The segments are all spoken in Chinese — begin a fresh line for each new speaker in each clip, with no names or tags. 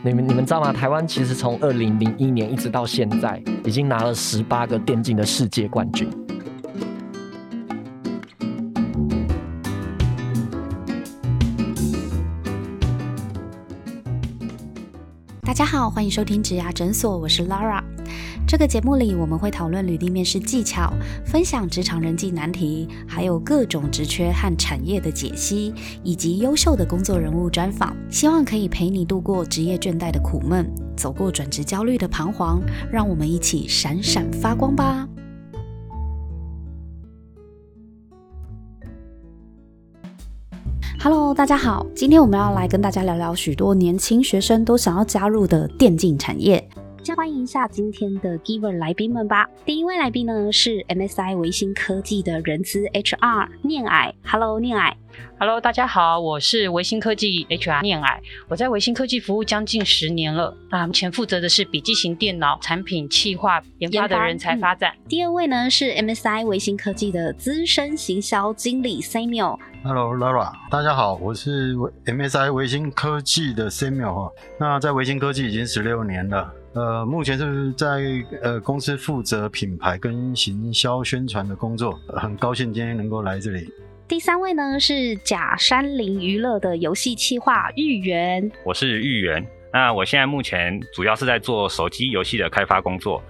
你们你们知道吗？台湾其实从二零零一年一直到现在，已经拿了十八个电竞的世界冠军。
大家好，欢迎收听植牙诊所，我是 Laura。这个节目里，我们会讨论履历面试技巧，分享职场人际难题，还有各种职缺和产业的解析，以及优秀的工作人物专访。希望可以陪你度过职业倦怠的苦闷，走过转职焦虑的彷徨，让我们一起闪闪发光吧！Hello，大家好，今天我们要来跟大家聊聊许多年轻学生都想要加入的电竞产业。先欢迎一下今天的 Giver 来宾们吧。第一位来宾呢是 MSI 维新科技的人资 HR 念矮。Hello，念矮。
Hello，大家好，我是维新科技 HR 念矮。我在维新科技服务将近十年了。啊，目前负责的是笔记型电脑产品企划研发的人才发展。
第二位呢是 MSI 维新科技的资深行销经理 Samuel。
Hello，Lara，大家好，我是 MSI 维新科技的 Samuel 哈。那在维新科技已经十六年了。呃，目前是在呃公司负责品牌跟行销宣传的工作，很高兴今天能够来这里。
第三位呢是假山林娱乐的游戏企划玉元，
我是玉元，那我现在目前主要是在做手机游戏的开发工作。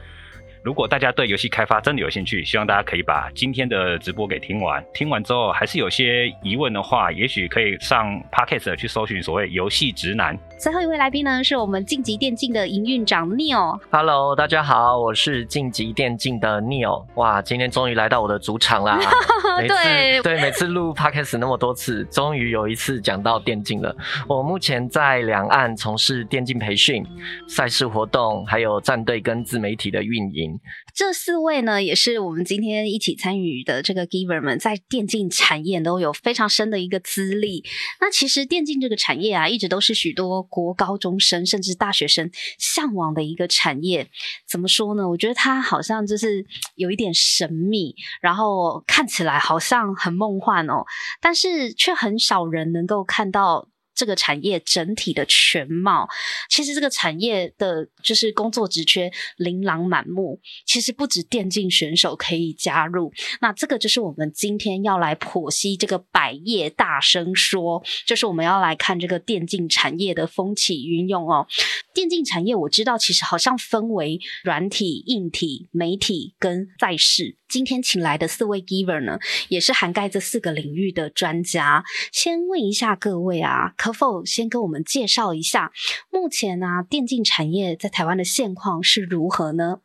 如果大家对游戏开发真的有兴趣，希望大家可以把今天的直播给听完。听完之后还是有些疑问的话，也许可以上 Podcast 去搜寻所谓游戏直男。
最后一位来宾呢，是我们晋级电竞的营运长 Neil。
Hello，大家好，我是晋级电竞的 Neil。哇，今天终于来到我的主场啦！
对
对，每次录 Podcast 那么多次，终于有一次讲到电竞了。我目前在两岸从事电竞培训、赛事活动，还有战队跟自媒体的运营。
这四位呢，也是我们今天一起参与的这个 Giver 们，在电竞产业都有非常深的一个资历。那其实电竞这个产业啊，一直都是许多国高中生甚至大学生向往的一个产业。怎么说呢？我觉得它好像就是有一点神秘，然后看起来好像很梦幻哦，但是却很少人能够看到。这个产业整体的全貌，其实这个产业的就是工作职缺琳琅满目。其实不止电竞选手可以加入，那这个就是我们今天要来剖析这个百业大声说，就是我们要来看这个电竞产业的风起云涌哦。电竞产业我知道，其实好像分为软体、硬体、媒体跟赛事。今天请来的四位 giver 呢，也是涵盖这四个领域的专家。先问一下各位啊，可否先跟我们介绍一下目前呢电竞产业在台湾的现况是如何呢？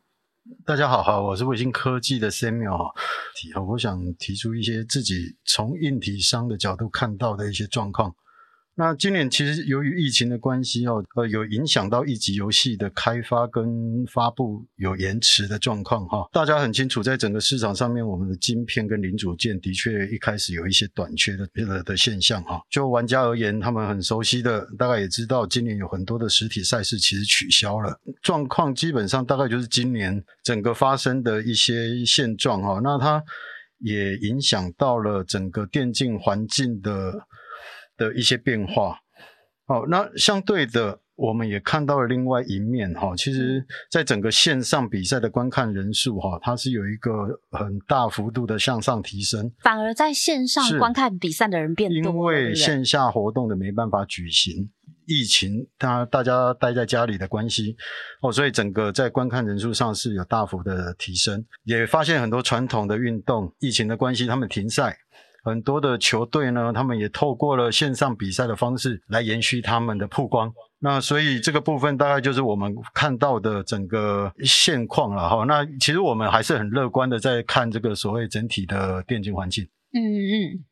大家好，哈，我是卫星科技的 Samuel。我想提出一些自己从硬体商的角度看到的一些状况。那今年其实由于疫情的关系哦，呃，有影响到一级游戏的开发跟发布有延迟的状况哈。大家很清楚，在整个市场上面，我们的晶片跟零组件的确一开始有一些短缺的的的现象哈。就玩家而言，他们很熟悉的，大概也知道，今年有很多的实体赛事其实取消了，状况基本上大概就是今年整个发生的一些现状哈。那它也影响到了整个电竞环境的。的一些变化，好，那相对的，我们也看到了另外一面哈。其实，在整个线上比赛的观看人数哈，它是有一个很大幅度的向上提升，
反而在线上观看比赛的人变多，
因为线下活动的没办法举行，疫情，大大家待在家里的关系哦，所以整个在观看人数上是有大幅的提升，也发现很多传统的运动，疫情的关系，他们停赛。很多的球队呢，他们也透过了线上比赛的方式来延续他们的曝光。那所以这个部分大概就是我们看到的整个现况了哈。那其实我们还是很乐观的在看这个所谓整体的电竞环境。
嗯嗯。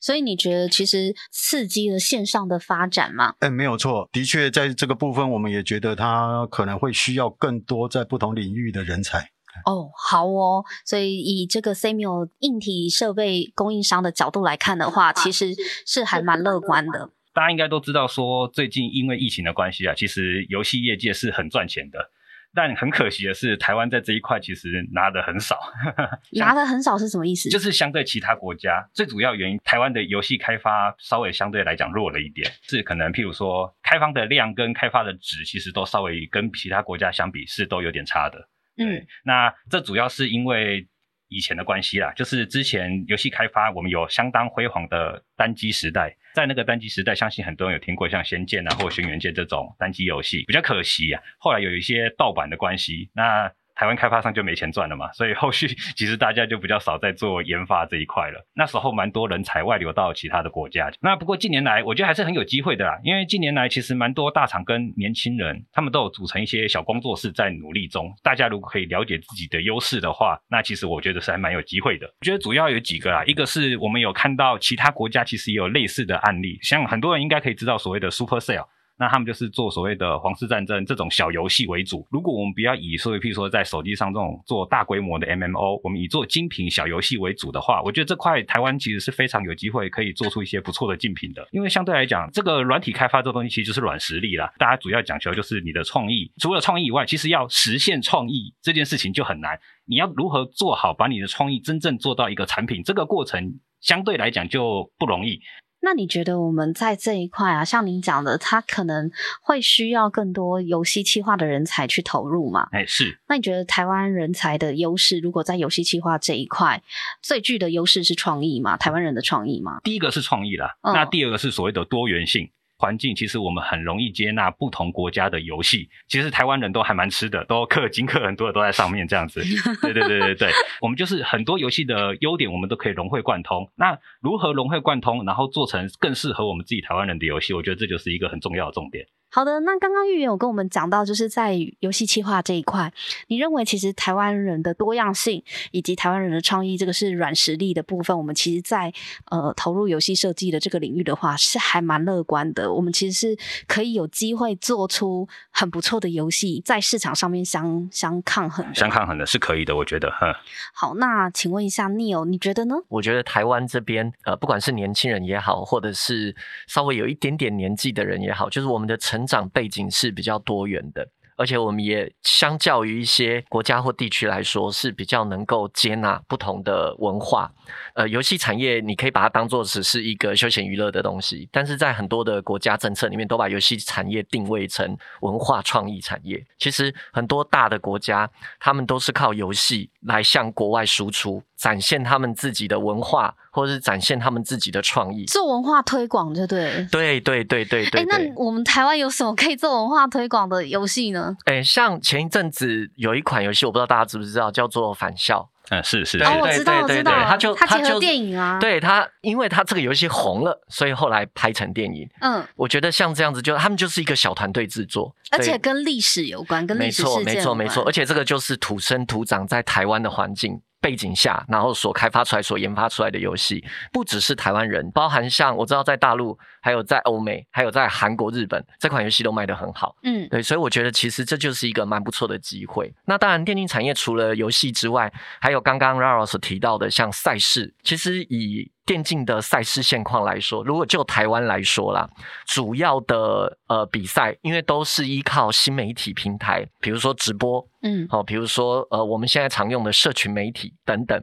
所以你觉得其实刺激了线上的发展吗？
哎，没有错，的确在这个部分，我们也觉得它可能会需要更多在不同领域的人才。
哦，好哦，所以以这个 Samuel 硬体设备供应商的角度来看的话，其实是还蛮乐观的。
大家应该都知道，说最近因为疫情的关系啊，其实游戏业界是很赚钱的。但很可惜的是，台湾在这一块其实拿的很少，
拿的很少是什么意思？
就是相对其他国家，最主要原因，台湾的游戏开发稍微相对来讲弱了一点，是可能譬如说开发的量跟开发的值，其实都稍微跟其他国家相比是都有点差的。
嗯，
那这主要是因为以前的关系啦，就是之前游戏开发我们有相当辉煌的单机时代，在那个单机时代，相信很多人有听过像《仙剑》啊或《轩辕剑》这种单机游戏，比较可惜啊，后来有一些盗版的关系，那。台湾开发商就没钱赚了嘛，所以后续其实大家就比较少在做研发这一块了。那时候蛮多人才外流到其他的国家。那不过近年来，我觉得还是很有机会的啦，因为近年来其实蛮多大厂跟年轻人，他们都有组成一些小工作室在努力中。大家如果可以了解自己的优势的话，那其实我觉得是还蛮有机会的。我觉得主要有几个啦，一个是我们有看到其他国家其实也有类似的案例，像很多人应该可以知道所谓的 Super Sale。那他们就是做所谓的皇室战争这种小游戏为主。如果我们不要以所谓，譬如说在手机上这种做大规模的 MMO，我们以做精品小游戏为主的话，我觉得这块台湾其实是非常有机会可以做出一些不错的竞品的。因为相对来讲，这个软体开发这东西其实就是软实力啦。大家主要讲求就是你的创意，除了创意以外，其实要实现创意这件事情就很难。你要如何做好把你的创意真正做到一个产品，这个过程相对来讲就不容易。
那你觉得我们在这一块啊，像您讲的，它可能会需要更多游戏企划的人才去投入嘛？
哎，是。
那你觉得台湾人才的优势，如果在游戏企划这一块最具的优势是创意吗？台湾人的创意吗？
第一个是创意啦，那第二个是所谓的多元性。环境其实我们很容易接纳不同国家的游戏，其实台湾人都还蛮吃的，都氪金氪很多的都在上面这样子。对对对对对，我们就是很多游戏的优点，我们都可以融会贯通。那如何融会贯通，然后做成更适合我们自己台湾人的游戏，我觉得这就是一个很重要的重点。
好的，那刚刚玉圆有跟我们讲到，就是在游戏企划这一块，你认为其实台湾人的多样性以及台湾人的创意，这个是软实力的部分。我们其实，在呃投入游戏设计的这个领域的话，是还蛮乐观的。我们其实是可以有机会做出很不错的游戏，在市场上面相相抗衡，
相抗衡的是可以的，我觉得。
好，那请问一下 Neil，你觉得呢？
我觉得台湾这边，呃，不管是年轻人也好，或者是稍微有一点点年纪的人也好，就是我们的成。成长背景是比较多元的，而且我们也相较于一些国家或地区来说是比较能够接纳不同的文化。呃，游戏产业你可以把它当做只是一个休闲娱乐的东西，但是在很多的国家政策里面都把游戏产业定位成文化创意产业。其实很多大的国家，他们都是靠游戏来向国外输出，展现他们自己的文化。或者是展现他们自己的创意，
做文化推广，就对。
对对对对对。哎，
那我们台湾有什么可以做文化推广的游戏呢？
哎，像前一阵子有一款游戏，我不知道大家知不知道，叫做《返校》。
嗯，是是。
哦，我知道，我知道。
他就
他结合电影啊。
对他，因为他这个游戏红了，所以后来拍成电影。
嗯，
我觉得像这样子，就他们就是一个小团队制作，
而且跟历史有关，跟历史
事件没错，没错，没错。而且这个就是土生土长在台湾的环境。背景下，然后所开发出来、所研发出来的游戏，不只是台湾人，包含像我知道在大陆，还有在欧美，还有在韩国、日本，这款游戏都卖得很好。
嗯，
对，所以我觉得其实这就是一个蛮不错的机会。那当然，电竞产业除了游戏之外，还有刚刚 Raro 所提到的像赛事，其实以电竞的赛事现况来说，如果就台湾来说啦，主要的呃比赛，因为都是依靠新媒体平台，比如说直播，
嗯，
好，比如说呃我们现在常用的社群媒体等等，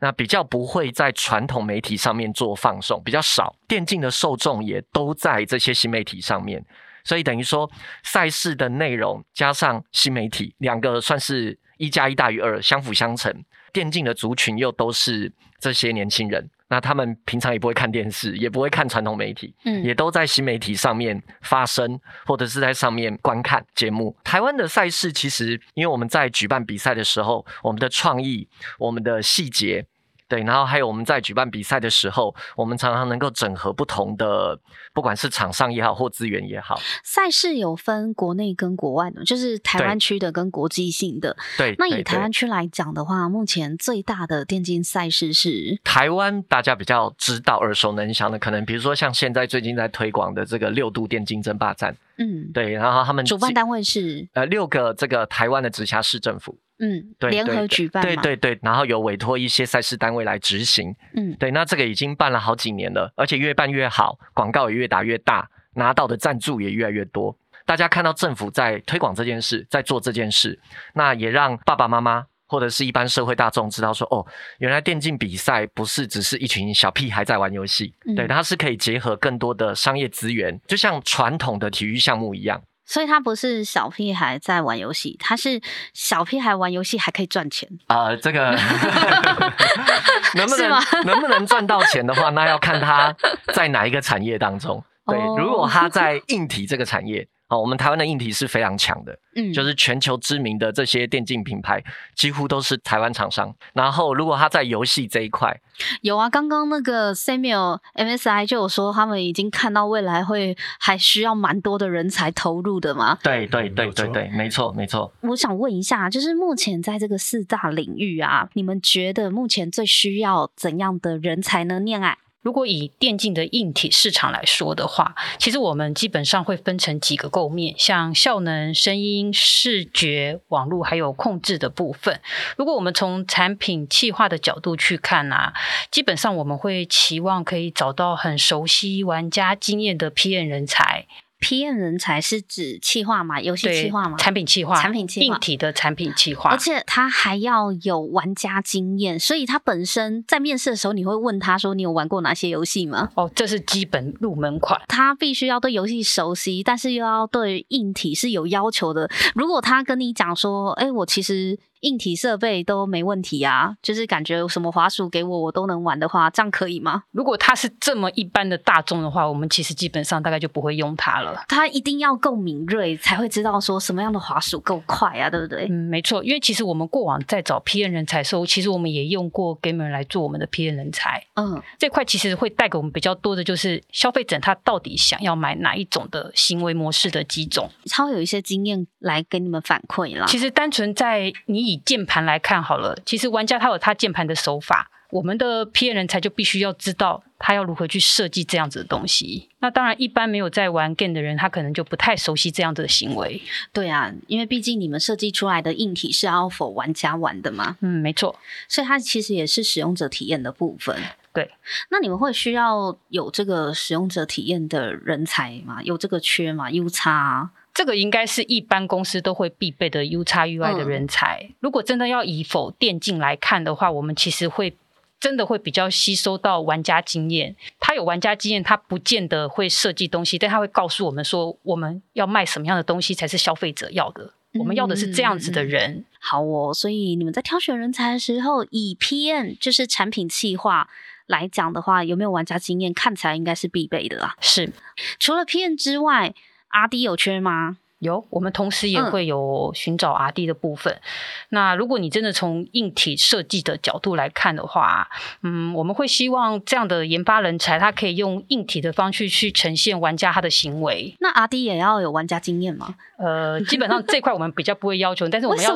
那比较不会在传统媒体上面做放送，比较少。电竞的受众也都在这些新媒体上面，所以等于说赛事的内容加上新媒体两个算是一加一大于二，相辅相成。电竞的族群又都是这些年轻人。那他们平常也不会看电视，也不会看传统媒体，
嗯，
也都在新媒体上面发声，或者是在上面观看节目。台湾的赛事其实，因为我们在举办比赛的时候，我们的创意、我们的细节。对，然后还有我们在举办比赛的时候，我们常常能够整合不同的，不管是厂商也好，或资源也好。
赛事有分国内跟国外的，就是台湾区的跟国际性的。
对，
那以台湾区来讲的话，目前最大的电竞赛事是
台湾大家比较知道、耳熟能详的，可能比如说像现在最近在推广的这个六度电竞争霸战。
嗯，
对，然后他们
主办单位是
呃六个这个台湾的直辖市政府。
嗯，对，联合举办，
对对对，然后有委托一些赛事单位来执行，
嗯，
对，那这个已经办了好几年了，而且越办越好，广告也越打越大，拿到的赞助也越来越多。大家看到政府在推广这件事，在做这件事，那也让爸爸妈妈或者是一般社会大众知道说，哦，原来电竞比赛不是只是一群小屁孩在玩游戏，
嗯
对，它是可以结合更多的商业资源，就像传统的体育项目一样。
所以他不是小屁孩在玩游戏，他是小屁孩玩游戏还可以赚钱。
啊、这个 能不能能不能赚到钱的话，那要看他在哪一个产业当中。对，
哦
如果他在硬体这个产业，哦，我们台湾的硬体是非常强的，
嗯，
就是全球知名的这些电竞品牌几乎都是台湾厂商。然后，如果他在游戏这一块，
有啊。刚刚那个 Samuel MSI 就有说，他们已经看到未来会还需要蛮多的人才投入的嘛。
对对对对对，没错没错。
我想问一下，就是目前在这个四大领域啊，你们觉得目前最需要怎样的人才呢？恋爱，
如果以电竞的硬体市场来说的话，其实我们基本上会分成几个构面，像效能、声音、视觉、网络还有控制的部分。如果我们从产品企划的角度去看啊，基本上我们会期望可以找到很熟悉玩家经验的 PM 人才，
PM 人才是指企划嘛，游戏企划嘛，
产品企划、
产品企划
硬体的产品企划，
而且他还要有玩家经验，所以他本身在面试的时候，你会问他说：“你有玩过哪些游戏吗
哦，这是基本入门款。？”
他必须要对游戏熟悉，但是又要对硬体是有要求的。如果他跟你讲说：“哎，我其实硬体设备都没问题啊，就是感觉什么滑鼠给我我都能玩的话，这样可以吗
如果它是这么一般的大众的话，我们其实基本上大概就不会用它了。？”
它一定要够敏锐，才会知道说什么样的滑鼠够快啊，对不对？
嗯，没错，因为其实我们过往在找 P N 人才的时候，其实我们也用过 Gamer 来做我们的 P N 人才。
嗯，
这块其实会带给我们比较多的就是消费者他到底想要买哪一种的行为模式的几种。
他会有一些经验来给你们反馈啦。
其实单纯在你以键盘来看好了，其实玩家他有他键盘的手法，我们的 PM 人才就必须要知道他要如何去设计这样子的东西。那当然，一般没有在玩 game 的人，他可能就不太熟悉这样子的行为。
对啊，因为毕竟你们设计出来的硬体是要否玩家玩的嘛，
嗯，没错。
所以它其实也是使用者体验的部分。
对，
那你们会需要有这个使用者体验的人才吗？有这个缺吗？U 叉啊，
这个应该是一般公司都会必备的 U 叉 UI 的人才。如果真的要以否电竞来看的话，我们其实会真的会比较吸收到玩家经验。他有玩家经验，他不见得会设计东西，但他会告诉我们说，我们要卖什么样的东西才是消费者要的。我们要的是这样子的人。
好哦。所以你们在挑选人才的时候，以 PM 就是产品企划来讲的话，有没有玩家经验？看起来应该是必备的啦。
是
除了 PM 之外，RD 有缺吗？
有，我们同时也
嗯
会有寻找 R D 的部分。那如果你真的从硬体设计的角度来看的话，嗯，我们会希望这样的研发人才，他可以用硬体的方式去呈现玩家他的行为。
那 RD 也要有玩家经验吗？
呃，基本上这块我们比较不会要求，但是我们要？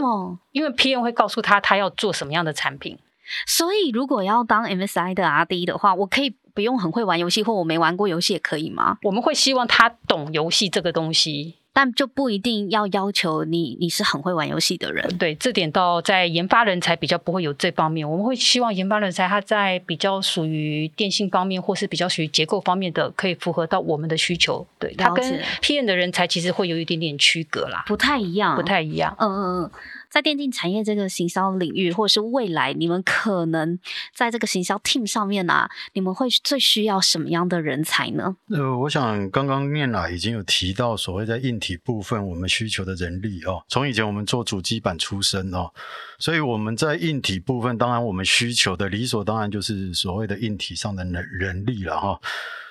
因为 PM 会告诉他他要做什么样的产品。
所以如果要当 MSI 的 RD 的话，我可以不用很会玩游戏，或我没玩过游戏也可以吗？
我们会希望他懂游戏这个东西。
但就不一定要要求你你是很会玩游戏的人。
对，这点到在研发人才比较不会有这方面，我们会希望研发人才他在比较属于电信方面，或是比较属于结构方面的，可以符合到我们的需求。对，他跟 PM 的人才其实会有一点点区隔啦，
不太一样，
不太一样。
嗯嗯嗯，在电竞产业这个行销领域，或者是未来，你们可能在这个行销 team 上面啊，你们会最需要什么样的人才呢？
呃，我想刚刚念来已经有提到所谓在硬体部分我们需求的人力哦，从以前我们做主机板出身哦，所以我们在硬体部分，当然我们需求的理所当然就是所谓的硬体上的人人力了哈、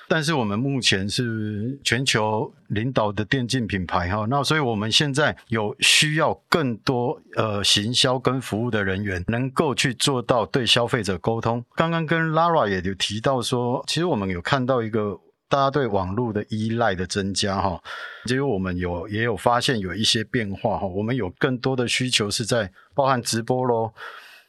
但是我们目前是全球领导的电竞品牌哈，那所以我们现在有需要更多呃行销跟服务的人员，能够去做到对消费者沟通。刚刚跟 Lara 也有提到说，其实我们有看到一个。大家对网络的依赖的增加，哈，其实我们有也有发现有一些变化，哈，我们有更多的需求是在包含直播喽。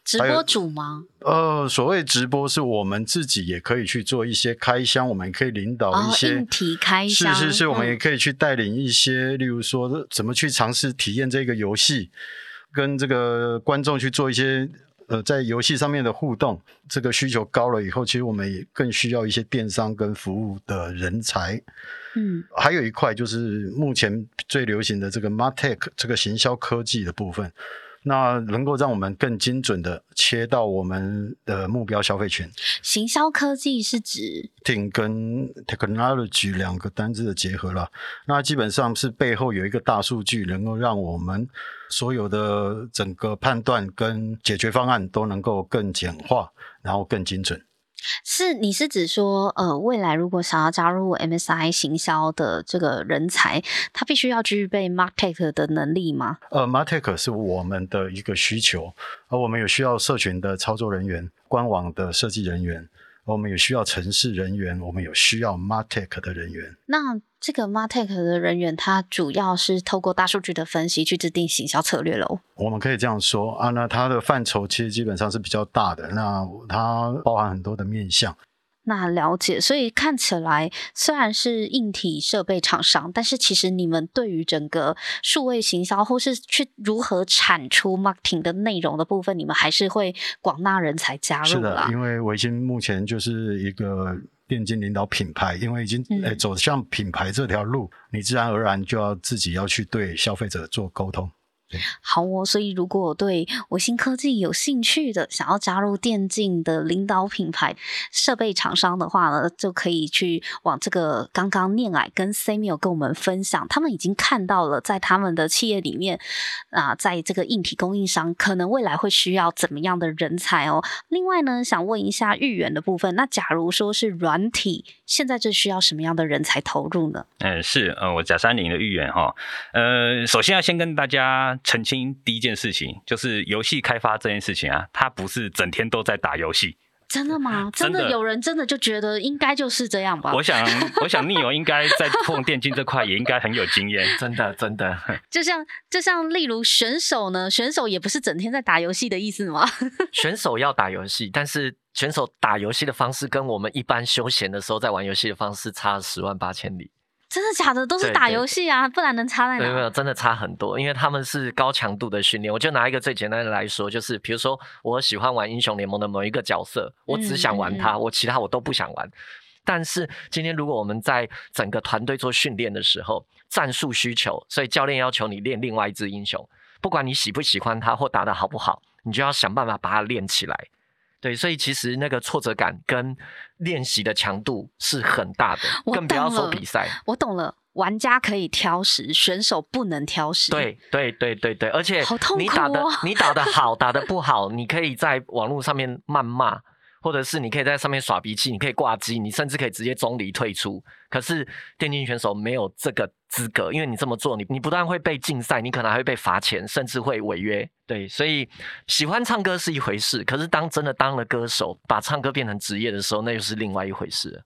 直播主吗？
呃，所谓直播是我们自己也可以去做一些开箱，我们可以领导
哦
一，些、
硬体开箱，
是是是，我们也
嗯
可以去带领一些，例如说怎么去尝试体验这个游戏，跟这个观众去做一些呃在游戏上面的互动，这个需求高了以后，其实我们也更需要一些电商跟服务的人才。
嗯，
还有一块就是目前最流行的这个 Martech 这个行销科技的部分。那能够让我们更精准的切到我们的目标消费群。
行销科技是指
t i n 跟 technology 两个单字的结合了。那基本上是背后有一个大数据，能够让我们所有的整个判断跟解决方案都能够更简化，然后更精准。
是，你是指说，呃，未来如果想要加入 MSI 行销的这个人才，他必须要具备 Martech 的能力吗？
呃，Martech 是我们的一个需求，而我们有需要社群的操作人员、官网的设计人员。我们有需要城市人员，我们有需要 Martech 的人员。
那这个 Martech 的人员，他主要是透过大数据的分析去制定行销策略喽。
我们可以这样说啊，那它的范畴其实基本上是比较大的，那它包含很多的面向。
那了解，所以看起来虽然是硬体设备厂商，但是其实你们对于整个数位行销或是去如何产出 marketing 的内容的部分，你们还是会广纳人才加入
是的，因为维新目前就是一个电竞领导品牌，因为已经诶走向品牌这条路，你自然而然就要自己要去对消费者做沟通。
好哦，所以如果对维新科技有兴趣的，想要加入电竞的领导品牌设备厂商的话呢，就可以去往这个刚刚念矮跟 Samuel 跟我们分享，他们已经看到了在他们的企业里面啊，在这个硬体供应商可能未来会需要怎么样的人才哦。另外呢，想问一下豫园的部分，那假如说是软体，现在这需要什么样的人才投入呢？
嗯，是呃，我贾三林的豫园哈，呃，首先要先跟大家。澄清第一件事情就是游戏开发这件事情啊，他不是整天都在打游戏。
真的吗？真的有人真的就觉得应该就是这样吧？
我想，我想逆友应该在碰电竞这块也应该很有经验。
真的，真的。
就像就像例如选手呢，选手也不是整天在打游戏的意思吗？
选手要打游戏，但是选手打游戏的方式跟我们一般休闲的时候在玩游戏的方式差十万八千里。
真的假的？都是打游戏啊，不然能差在哪？
没有没有，真的差很多，因为他们是高强度的训练。我就拿一个最简单的来说，就是比如说，我喜欢玩英雄联盟的某一个角色，我只想玩他，我其他我都不想玩。但是今天如果我们在整个团队做训练的时候，战术需求，所以教练要求你练另外一只英雄，不管你喜不喜欢他或打得好不好，你就要想办法把它练起来。对，所以其实那个挫折感跟练习的强度是很大的，更不要说比赛。
我懂了，玩家可以挑食，选手不能挑食。
对对对对对，而且
你
打的你打的好，打的不好，你可以在网络上面谩骂。或者是你可以在上面耍脾气，你可以挂机，你甚至可以直接中离退出。可是电竞选手没有这个资格，因为你这么做，你你不但会被禁赛，你可能还会被罚钱，甚至会违约。对，所以喜欢唱歌是一回事，可是当真的当了歌手，把唱歌变成职业的时候，那又是另外一回事。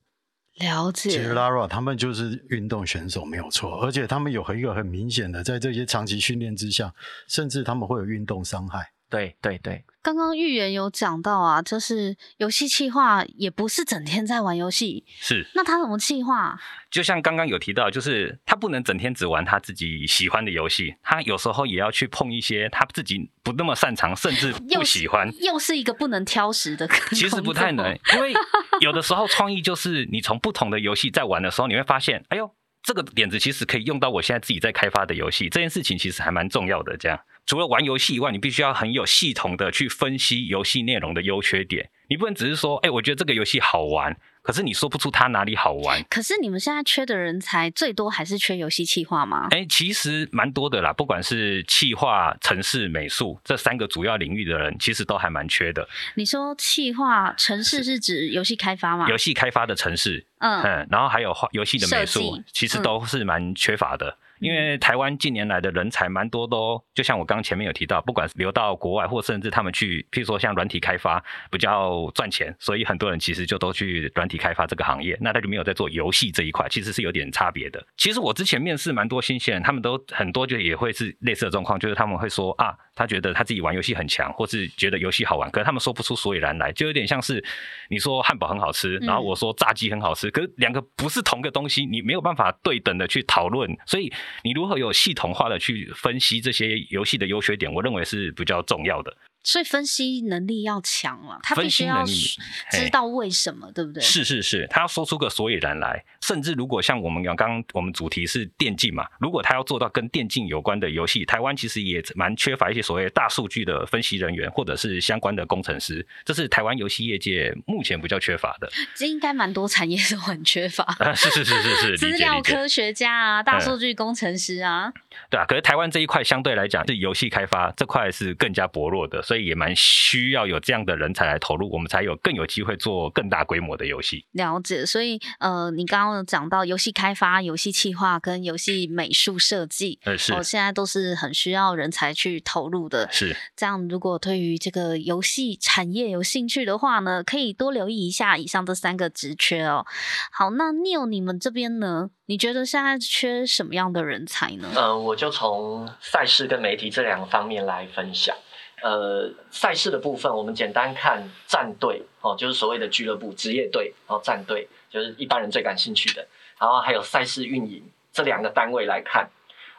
了解。
其实 Lara 他们就是运动选手没有错，而且他们有一个很明显的，在这些长期训练之下，甚至他们会有运动伤害。
对对对。
刚刚预言有讲到啊，就是游戏企划也不是整天在玩游戏，
是
那他怎么企划？
就像刚刚有提到，就是他不能整天只玩他自己喜欢的游戏，他有时候也要去碰一些他自己不那么擅长，甚至 不喜欢，
又是一个不能挑食的。
其实不太能，因为有的时候创意就是你从不同的游戏在玩的时候，你会发现，哎呦，这个点子其实可以用到我现在自己在开发的游戏，这件事情其实还蛮重要的，这样。除了玩游戏以外，你必须要很有系统的去分析游戏内容的优缺点。你不能只是说，哎，我觉得这个游戏好玩，可是你说不出它哪里好玩。
可是你们现在缺的人才最多还是缺游戏企划吗？
哎，其实蛮多的啦，不管是企划、城市、美术这三个主要领域的人，其实都还蛮缺的。
你说企划、城市是指游戏开发吗？
游戏开发的城市，嗯嗯，然后还有画游戏的美术，其实都是蛮缺乏的。因为台湾近年来的人才蛮多，都就像我刚刚前面有提到，不管是流到国外，或甚至他们去，譬如说像软体开发比较赚钱，所以很多人其实就都去软体开发这个行业，那他就没有在做游戏这一块，其实是有点差别的。其实我之前面试蛮多新鲜人，他们都很多就也会是类似的状况，就是他们会说啊。他觉得他自己玩游戏很强，或是觉得游戏好玩，可是他们说不出所以然来，就有点像是你说汉堡很好吃，然后我说炸鸡很好吃，可是两个不是同个东西，你没有办法对等的去讨论。所以你如何有系统化的去分析这些游戏的优缺点，我认为是比较重要的。
所以分析能力要强了，他必须要知道为什么，对不对？
是是是，他要说出个所以然来。甚至如果像我们刚刚我们主题是电竞嘛，如果他要做到跟电竞有关的游戏，台湾其实也蛮缺乏一些所谓大数据的分析人员或者是相关的工程师，这是台湾游戏业界目前比较缺乏的。
这应该蛮多产业都很缺乏。
啊，是是是是是，
资。料科学家啊，大
嗯
数据工程师啊，
对啊，可是台湾这一块相对来讲是游戏开发这块是更加薄弱的，所以也蛮需要有这样的人才来投入，我们才有更有机会做更大规模的游戏。
了解。所以呃，你刚刚有讲到游戏开发、游戏企划跟游戏美术设计，
呃，是
哦，现在都是很需要人才去投入的。
是，
这样，如果对于这个游戏产业有兴趣的话呢，可以多留意一下以上这三个职缺哦。好，那 Neil 你们这边呢？你觉得现在缺什么样的人才呢？
呃，我就从赛事跟媒体这两个方面来分享。呃，赛事的部分，我们简单看战队哦，就是所谓的俱乐部、职业队，然后战队就是一般人最感兴趣的，然后还有赛事运营这两个单位来看。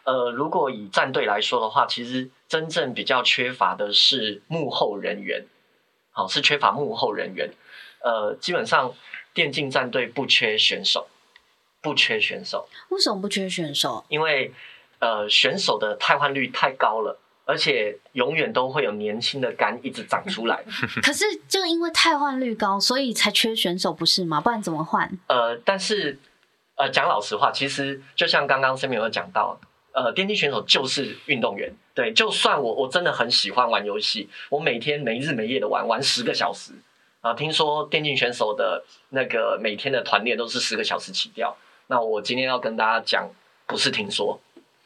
呃，如果以战队来说的话，其实真正比较缺乏的是幕后人员，好、是缺乏幕后人员。呃，基本上电竞战队不缺选手，不缺选手。
为什么不缺选手？
因为呃选手的汰换率太高了，而且永远都会有年轻的肝一直长出来。
可是就因为汰换率高，所以才缺选手，不是吗？不然怎么换？
呃，但是呃讲老实话，其实就像刚刚 Sammy 有讲到，呃，电竞选手就是运动员。对，就算我我真的很喜欢玩游戏，我每天没日没夜的玩，玩十个小时啊。听说电竞选手的那个每天的团练都是十个小时起跳。那我今天要跟大家讲，不是听说，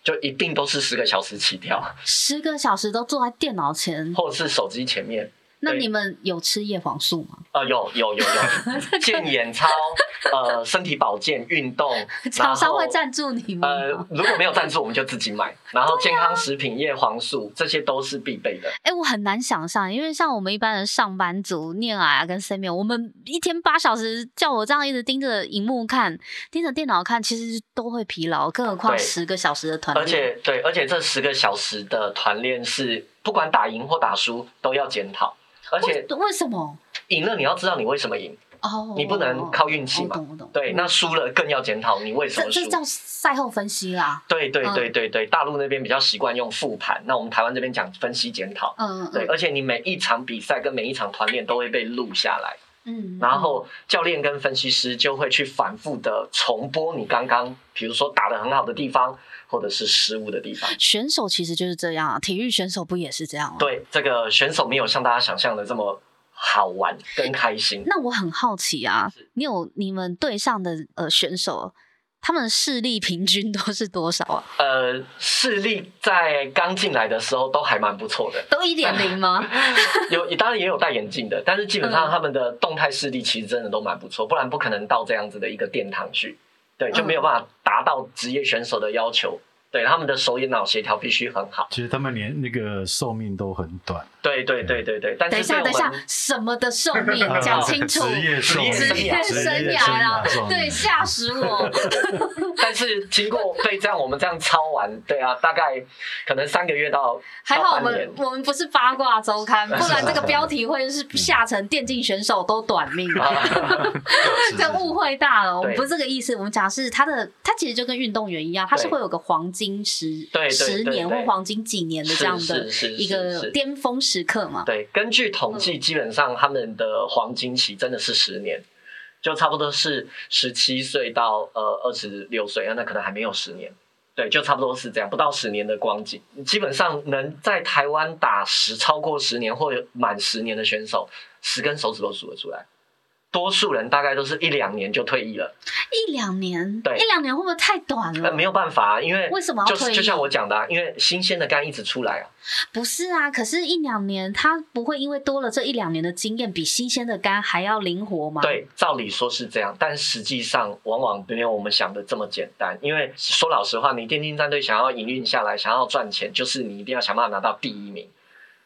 就一定都是十个小时起跳，
十个小时都坐在电脑前，
或者是手机前面。对
那你们有吃叶黄素吗？
呃，有有有有，健眼操，呃，身体保健、运动，
厂商会赞助你吗？
呃，如果没有赞助，我们就自己买。然后健康食品、叶黄素，这些都是必备的。
哎、我很难想象，因为像我们一般的上班族，念啊跟 Samuel，我们一天八小时，叫我这样一直盯着荧幕看，盯着电脑看，其实都会疲劳，更何况十个小时的团
而。且对，而且这十个小时的团练是不管打赢或打输都要检讨，而且
为为什么？
赢了你要知道你为什么赢，
哦，
你不能靠运气嘛
懂我懂。
对，
嗯
那输了更要检讨你为什么输
这这。叫赛后分析啦。
对对
嗯
对对对，大陆那边比较习惯用复盘，那我们台湾这边讲分析检讨。
嗯，
对，
嗯
而且你每一场比赛跟每一场团练都会被录下来。
嗯，
然后教练跟分析师就会去反复的重播你刚刚，比如说打的很好的地方，或者是失误的地方。
选手其实就是这样啊，体育选手不也是这样吗？。
对，这个选手没有像大家想象的这么好玩跟开心。
那我很好奇啊，你有你们队上的呃选手，他们视力平均都是多少啊？
呃，视力在刚进来的时候都还蛮不错的，
都一点零吗？
有当然也有戴眼镜的，但是基本上
嗯
他们的动态视力其实真的都蛮不错，不然不可能到这样子的一个殿堂去。对，就没有办法达到职业选手的要求。对，他们的手眼脑协调必须很好。
其实他们连那个寿命都很短，
对对对对对，但
等一下，等一下，什么的寿命？讲清楚？
职业寿命，
职业生涯啦，对，吓死我！
但是经过被这样我们这样抄完，对啊，大概可能三个月到
还好我们我们不是八卦周刊，不然这个标题会是吓成电竞选手都短命。这误会大了，我们不是这个意思。我们讲是他的，他其实就跟运动员一样，他是会有个黄金十
对对
十
对对
年或黄金几年的这样的一个巅峰时刻嘛。
对，根据统
嗯
计，基本上他们的黄金期真的是十年，就差不多是十七岁到呃二十六岁，那可能还没有十年。对，就差不多是这样，不到十年的光景，基本上能在台湾打十超过十年或者满十年的选手，十根手指都数得出来。多数人大概都是一两年就退役了，
一两年，
对
一两年会不会太短了？
那没有办法、啊，因为
为什么要退役
就是就像我讲的、啊，因为新鲜的肝一直出来啊。
不是啊，可是，一两年他不会因为多了这一两年的经验，比新鲜的肝还要灵活吗？，
对，照理说是这样，但实际上往往没有我们想的这么简单。因为说老实话，你电竞战队想要营运下来，想要赚钱，就是你一定要想办法拿到第一名。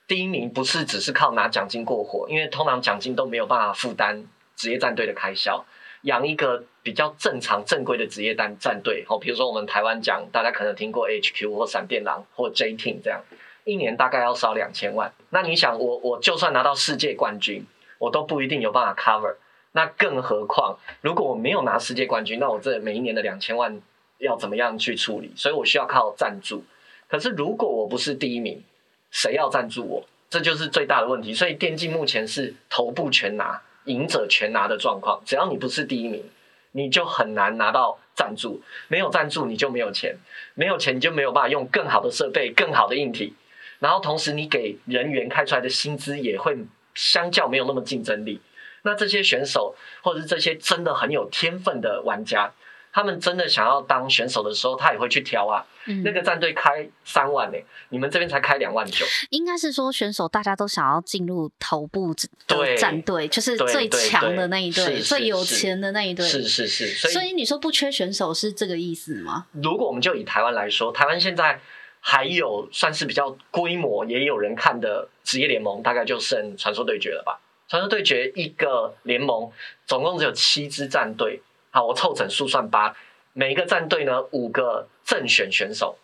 第一名不是只是靠拿奖金过活，因为通常奖金都没有办法负担职业战队的开销。养一个比较正常正规的职业单战队，哦，比如说我们台湾讲，大家可能听过 HQ 或闪电狼或 J Team 这样，一年大概要烧两千万。那你想，我我就算拿到世界冠军，我都不一定有办法 cover。那更何况，如果我没有拿世界冠军，那我这每一年的两千万要怎么样去处理？所以我需要靠赞助。可是如果我不是第一名，谁要赞助我？这就是最大的问题。所以电竞目前是头部全拿、赢者全拿的状况。只要你不是第一名，你就很难拿到赞助。没有赞助，你就没有钱；没有钱，你就没有办法用更好的设备、更好的硬体。然后同时，你给人员开出来的薪资也会相较没有那么竞争力。那这些选手，或者是这些真的很有天分的玩家，他们真的想要当选手的时候，他也会去挑啊。那个战队开三万呢，你们这边才开两万九。
应该是说选手大家都想要进入头部的战队，就是最强的那一队，最有钱的那一队。
是是是，
所以你说不缺选手是这个意思吗？
如果我们就以台湾来说，台湾现在还有算是比较规模也有人看的职业联盟，大概就剩传说对决了吧。传说对决一个联盟总共只有七支战队，好，我凑整数算八，每一个战队呢五个正选选手，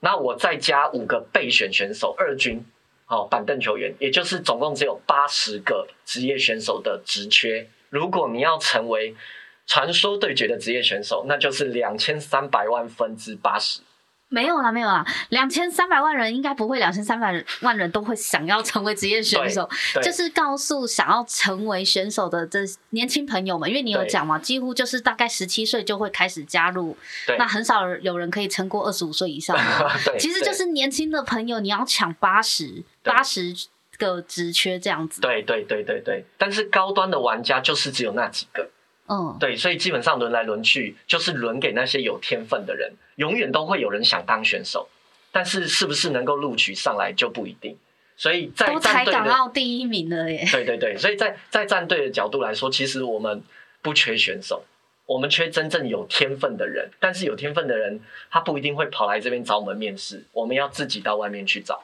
那我再加五个备选选手，二军，好板凳球员，也就是总共只有八十个职业选手的职缺。如果你要成为传说对决的职业选手，那就是两千三百万分之八十。
没有啦，没有啦，两千三百万人应该不会，两千三百万人都会想要成为职业选手。就是告诉想要成为选手的这年轻朋友们，因为你有讲嘛，几乎就是大概十七岁就会开始加入，那很少有人可以撑过二十五岁以上。其实就是年轻的朋友，你要抢八十八十个职缺这样子。
对对对对对，但是高端的玩家就是只有那几个。嗯，对，所以基本上轮来轮去就是轮给那些有天分的人，永远都会有人想当选手，但是是不是能够录取上来就不一定。所以在
都才港澳第一名了耶。
对对对，所以在在战队的角度来说，其实我们不缺选手，我们缺真正有天分的人。但是有天分的人，他不一定会跑来这边找我们面试，我们要自己到外面去找。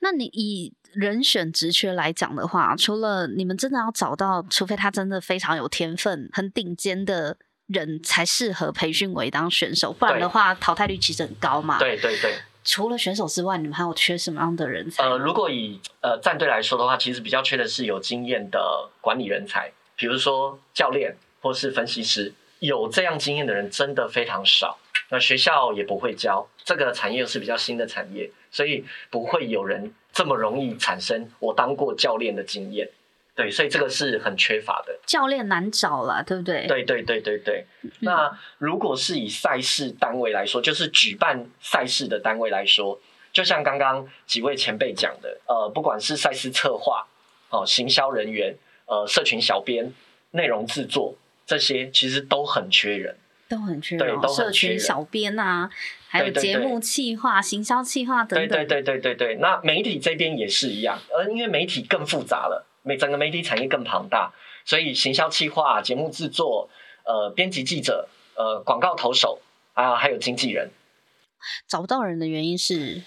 那你以人选职缺来讲的话，除了你们真的要找到，除非他真的非常有天分、很顶尖的人才适合培训为当选手，不然的话淘汰率其实很高嘛。
对对对。
除了选手之外，你们还有缺什么样的人才？
呃，如果以呃战队来说的话，其实比较缺的是有经验的管理人才，比如说教练或是分析师，有这样经验的人真的非常少。那学校也不会教，这个产业又是比较新的产业，所以不会有人这么容易产生我当过教练的经验。对，所以这个是很缺乏的。
教练难找了，对不对？
对对对对对。那如果是以赛事单位来说，就是举办赛事的单位来说，就像刚刚几位前辈讲的，呃，不管是赛事策划、哦，行销人员、呃，社群小编、内容制作这些，其实都很缺人。
都很缺人，社群小编啊，还有节目企划、行销企划等等。
对对对对对对，那媒体这边也是一样，而因为媒体更复杂了，每整个媒体产业更庞大，所以行销企划、节目制作、呃，编辑记者、呃，广告投手啊，还有经纪人，
找不到人的原因是，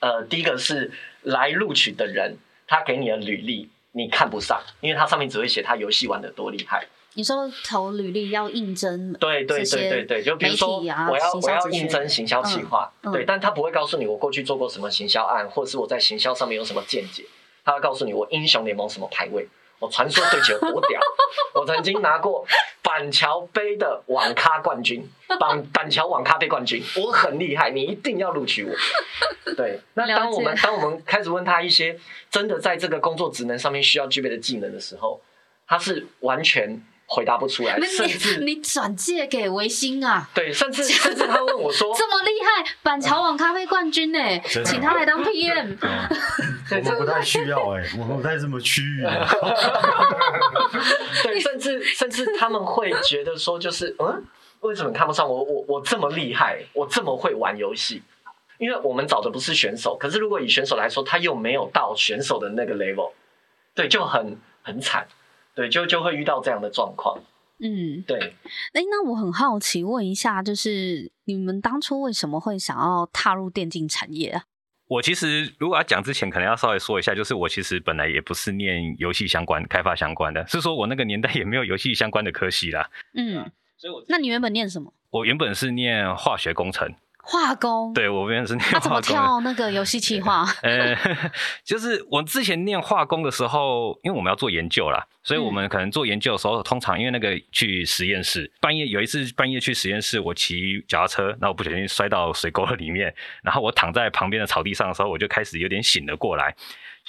呃，第一个是来录取的人，他给你的履历你看不上，因为他上面只会写他游戏玩的多厉害。
你说投履历要应征，
对对对对对，就比如说我要我要应征行销企划，对，但他不会告诉你我过去做过什么行销案，或者是我在行销上面有什么见解，他会告诉你我英雄联盟什么排位，我传说对决多屌，我曾经拿过板桥杯的网咖冠军，板板桥网咖杯冠军，我很厉害，你一定要录取我。对，那当我们当我们开始问他一些真的在这个工作职能上面需要具备的技能的时候，他是完全。回答不出来，甚至
你转借给维新啊？
对，甚至甚至他问我说：“
这么厉害，板桥网咖啡冠军呢？请他来当 PM。”
我们不太需要哎，我们不太这么区域。
对，甚至甚至他们会觉得说，就是嗯，为什么看不上我？我我这么厉害，我这么会玩游戏？因为我们找的不是选手，可是如果以选手来说，他又没有到选手的那个 level，对，就很很惨。对，就就会遇到这样的状况。嗯，对。
哎，那我很好奇，问一下，就是你们当初为什么会想要踏入电竞产业啊？
我其实如果要讲之前，可能要稍微说一下，就是我其实本来也不是念游戏相关、开发相关的，是说我那个年代也没有游戏相关的科系啦。
嗯，所以我那你原本念什么？
我原本是念化学工程，
化工，
对我原本是念
他怎么。跳那个游戏企划？
呃，就是我之前念化工的时候，因为我们要做研究啦，所以我们可能做研究的时候，通常因为那个去实验室，半夜有一次半夜去实验室，我骑脚踏车，然后我不小心摔到水沟里面，然后我躺在旁边的草地上的时候，我就开始有点醒了过来。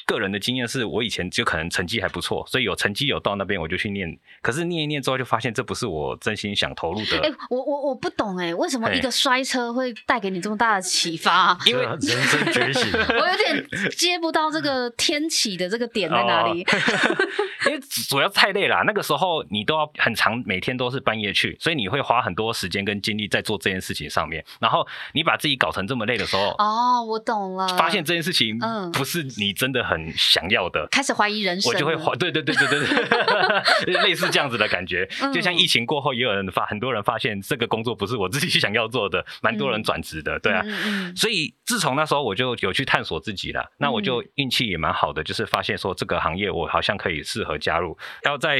个人的经验是我以前就可能成绩还不错，所以有成绩有到那边我就去念，可是念一念之后就发现这不是我真心想投入的。
哎、我我我不懂哎、为什么一个摔车会带给你这么大的启发？
因为
人生觉醒，
我有点接不到这个天启的这个点在哪里。
因为主要太累了，那个时候你都要很长，每天都是半夜去，所以你会花很多时间跟精力在做这件事情上面。然后你把自己搞成这么累的时候，
哦，我懂了，
发现这件事情
嗯
不是你真的很想要的。
开始怀疑人生，
我就会怀，对对对对对对，类似这样子的感觉。
嗯
就像疫情过后，也有人发，很多人发现这个工作不是我自己想要做的，蛮多人转职的，对啊。所以自从那时候我就有去探索自己了，那我就运气也蛮好的，就是发现说这个行业我好像可以适合加入。要在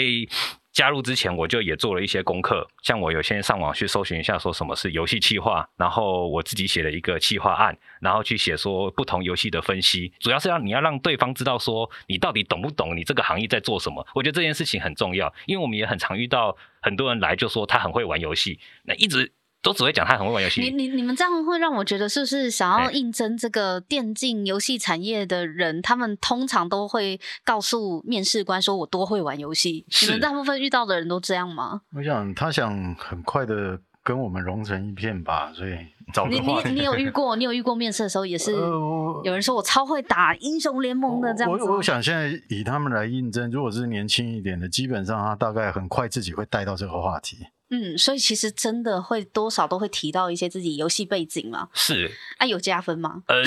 加入之前，我就也做了一些功课，像我有先上网去搜寻一下说什么是游戏企划，然后我自己写了一个企划案，然后去写说不同游戏的分析，主要是要你要让对方知道说你到底懂不懂你这个行业在做什么。我觉得这件事情很重要，因为我们也很常遇到很多人来就说他很会玩游戏，那一直都只会讲他很会玩游戏。
你你你们这样会让我觉得，是不是想要
哎
应征这个电竞游戏产业的人，他们通常都会告诉面试官说我多会玩游戏？你
是
们大部分遇到的人都这样吗？
我想他想很快的跟我们融成一片吧，所以找
你。你你有遇过？你有遇过面试的时候也是
呃
有人说我超会打英雄联盟的这样
我我想现在以他们来应征，如果是年轻一点的，基本上他大概很快自己会带到这个话题。
嗯，所以其实真的会多少都会提到一些自己游戏背景嘛？
是，
啊，有加分吗？
呃，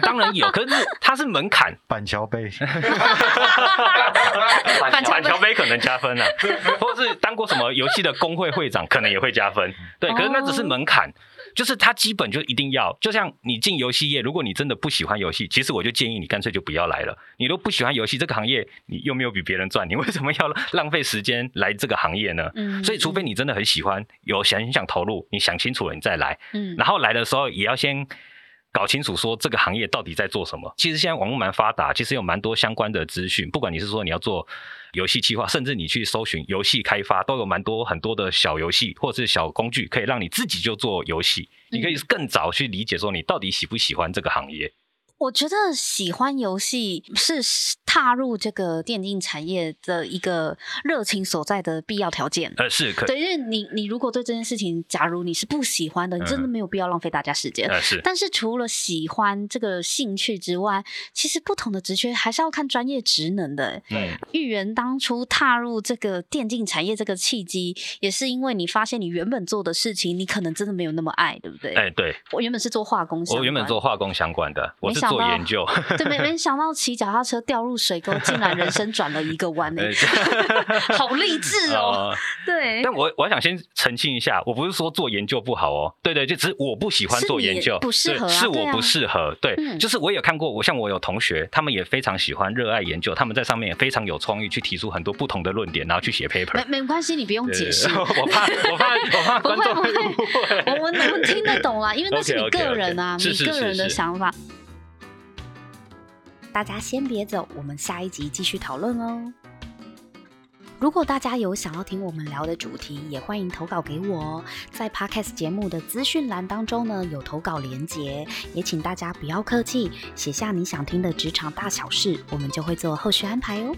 当然有，可是它是门槛，
板桥杯，
板桥杯
板桥杯可能加分了，或者是当过什么游戏的工会会长，可能也会加分。对，可是那只是门槛，就是它基本就一定要，就像你进游戏业，如果你真的不喜欢游戏，其实我就建议你干脆就不要来了。你都不喜欢游戏这个行业，你又没有比别人赚，你为什么要浪费时间来这个行业呢？
嗯
所以，除非你真的很喜欢，有想很想投入，你想清楚了，你再来。
嗯
然后来的时候也要先搞清楚说这个行业到底在做什么。其实现在网络蛮发达，其实有蛮多相关的资讯，不管你是说你要做游戏企划，甚至你去搜寻游戏开发，都有蛮多很多的小游戏或者是小工具，可以让你自己就做游戏。你可以更早去理解说你到底喜不喜欢这个行业。
我觉得喜欢游戏是踏入这个电竞产业的一个热情所在的必要条件。
呃，是可
对，因为你你如果对这件事情，假如你是不喜欢的，你真的
嗯
没有必要浪费大家时间。
呃是
但是除了喜欢这个兴趣之外，其实不同的职缺还是要看专业职能的。
嗯
玉圆当初踏入这个电竞产业这个契机，也是因为你发现你原本做的事情，你可能真的没有那么爱，对不对？
哎、对
我原本是做化工相关，
我原本做化工相关的，我是做研究。
对，没没想到骑脚踏车掉入水沟，竟然人生转了一个弯呢、
呃
好励志哦！
呃
对，
但我我想先澄清一下，我不是说做研究不好哦，对对，就只是我不喜欢做研究，
不适合啊
是我不适合，对，
嗯
就是我有看过，我像我有同学，他们也非常喜欢热爱研究，他们在上面也非常有创意，去提出很多不同的论点，然后去写 paper
没。没关系，你不用解释。
我怕我怕我怕
不会
观众
不会
误会。
我们我们听得懂啦，因为那是你个人啊，你个人的
是是
想法。大家先别走，我们下一集继续讨论哦。如果大家有想要听我们聊的主题，也欢迎投稿给我哦。在 Podcast 节目的资讯栏当中呢，有投稿连结，也请大家不要客气，写下你想听的职场大小事，我们就会做后续安排哦。